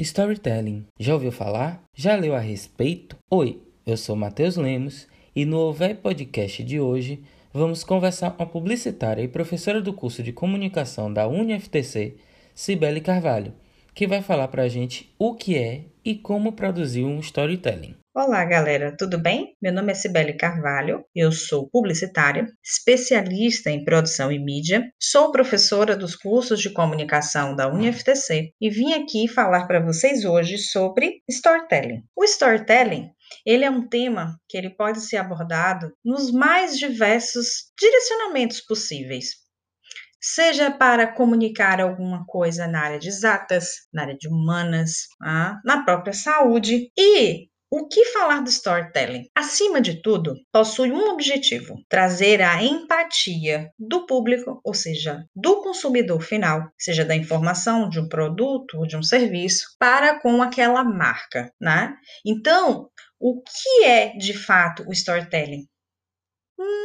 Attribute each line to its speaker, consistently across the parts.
Speaker 1: Storytelling. Já ouviu falar? Já leu a respeito? Oi, eu sou Matheus Lemos e no Ové Podcast de hoje vamos conversar com a publicitária e professora do curso de comunicação da UniFTC, Cibele Carvalho, que vai falar para a gente o que é e como produzir um storytelling.
Speaker 2: Olá, galera, tudo bem? Meu nome é Cibele Carvalho, eu sou publicitária, especialista em produção e mídia, sou professora dos cursos de comunicação da UniFTC e vim aqui falar para vocês hoje sobre storytelling. O storytelling ele é um tema que ele pode ser abordado nos mais diversos direcionamentos possíveis. Seja para comunicar alguma coisa na área de exatas, na área de humanas, ah, na própria saúde e o que falar do storytelling? Acima de tudo, possui um objetivo: trazer a empatia do público, ou seja, do consumidor final, seja da informação de um produto ou de um serviço, para com aquela marca, né? Então, o que é de fato o storytelling?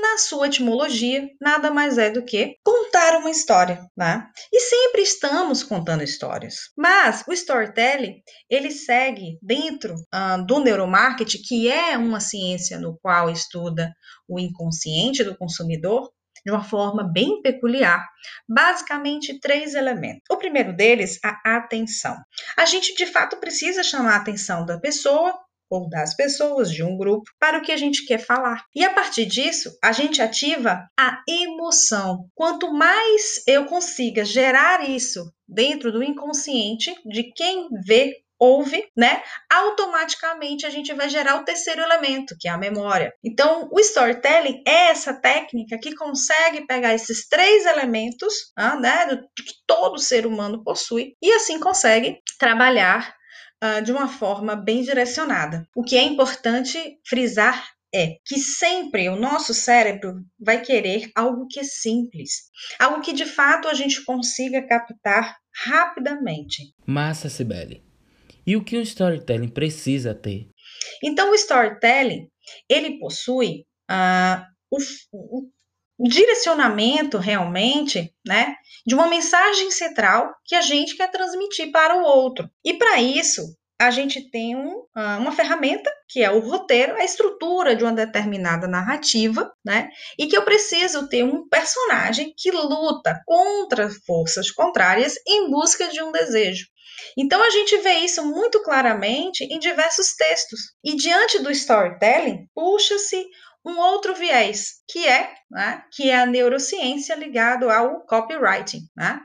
Speaker 2: Na sua etimologia, nada mais é do que contar uma história, né? E sempre estamos contando histórias. Mas o storytelling, ele segue dentro uh, do neuromarketing, que é uma ciência no qual estuda o inconsciente do consumidor, de uma forma bem peculiar. Basicamente, três elementos. O primeiro deles, a atenção. A gente de fato precisa chamar a atenção da pessoa ou das pessoas, de um grupo, para o que a gente quer falar. E a partir disso, a gente ativa a emoção. Quanto mais eu consiga gerar isso dentro do inconsciente de quem vê ouve, né? Automaticamente a gente vai gerar o terceiro elemento, que é a memória. Então, o storytelling é essa técnica que consegue pegar esses três elementos, ah, né, que todo ser humano possui, e assim consegue trabalhar uh, de uma forma bem direcionada. O que é importante frisar é que sempre o nosso cérebro vai querer algo que é simples, algo que de fato a gente consiga captar rapidamente.
Speaker 1: Massa, Sibeli. E o que um storytelling precisa ter?
Speaker 2: Então, o storytelling ele possui uh, o, o, direcionamento realmente, né, de uma mensagem central que a gente quer transmitir para o outro. E para isso, a gente tem um, ah, uma ferramenta que é o roteiro, a estrutura de uma determinada narrativa, né? E que eu preciso ter um personagem que luta contra forças contrárias em busca de um desejo. Então a gente vê isso muito claramente em diversos textos. E diante do storytelling, puxa-se um outro viés, que é, né, que é a neurociência ligado ao copywriting, né?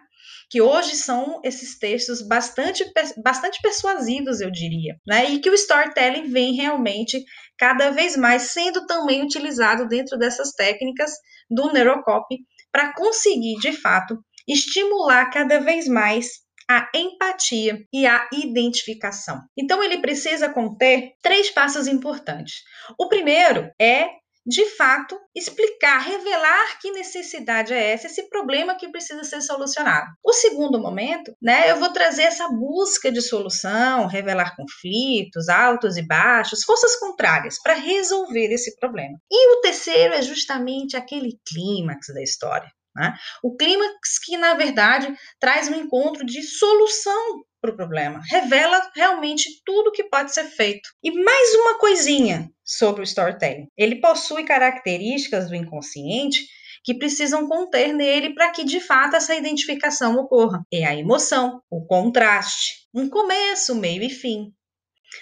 Speaker 2: que hoje são esses textos bastante, bastante persuasivos, eu diria, né? E que o storytelling vem realmente cada vez mais sendo também utilizado dentro dessas técnicas do neurocopy para conseguir, de fato, estimular cada vez mais a empatia e a identificação. Então, ele precisa conter três passos importantes. O primeiro é de fato, explicar, revelar que necessidade é essa, esse problema que precisa ser solucionado. O segundo momento, né, eu vou trazer essa busca de solução, revelar conflitos, altos e baixos, forças contrárias para resolver esse problema. E o terceiro é justamente aquele clímax da história. Né? O clímax que, na verdade, traz um encontro de solução para o problema, revela realmente tudo que pode ser feito. E mais uma coisinha sobre o storytelling: ele possui características do inconsciente que precisam conter nele para que de fato essa identificação ocorra. É a emoção, o contraste, um começo, meio e fim.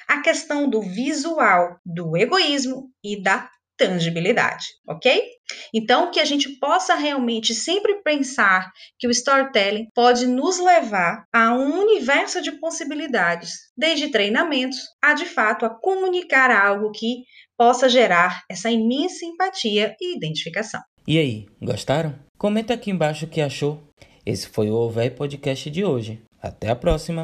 Speaker 2: A questão do visual, do egoísmo e da tangibilidade, ok? Então, que a gente possa realmente sempre pensar que o storytelling pode nos levar a um universo de possibilidades, desde treinamentos a de fato a comunicar algo que possa gerar essa imensa empatia e identificação.
Speaker 1: E aí, gostaram? Comenta aqui embaixo o que achou. Esse foi o Ovei Podcast de hoje. Até a próxima!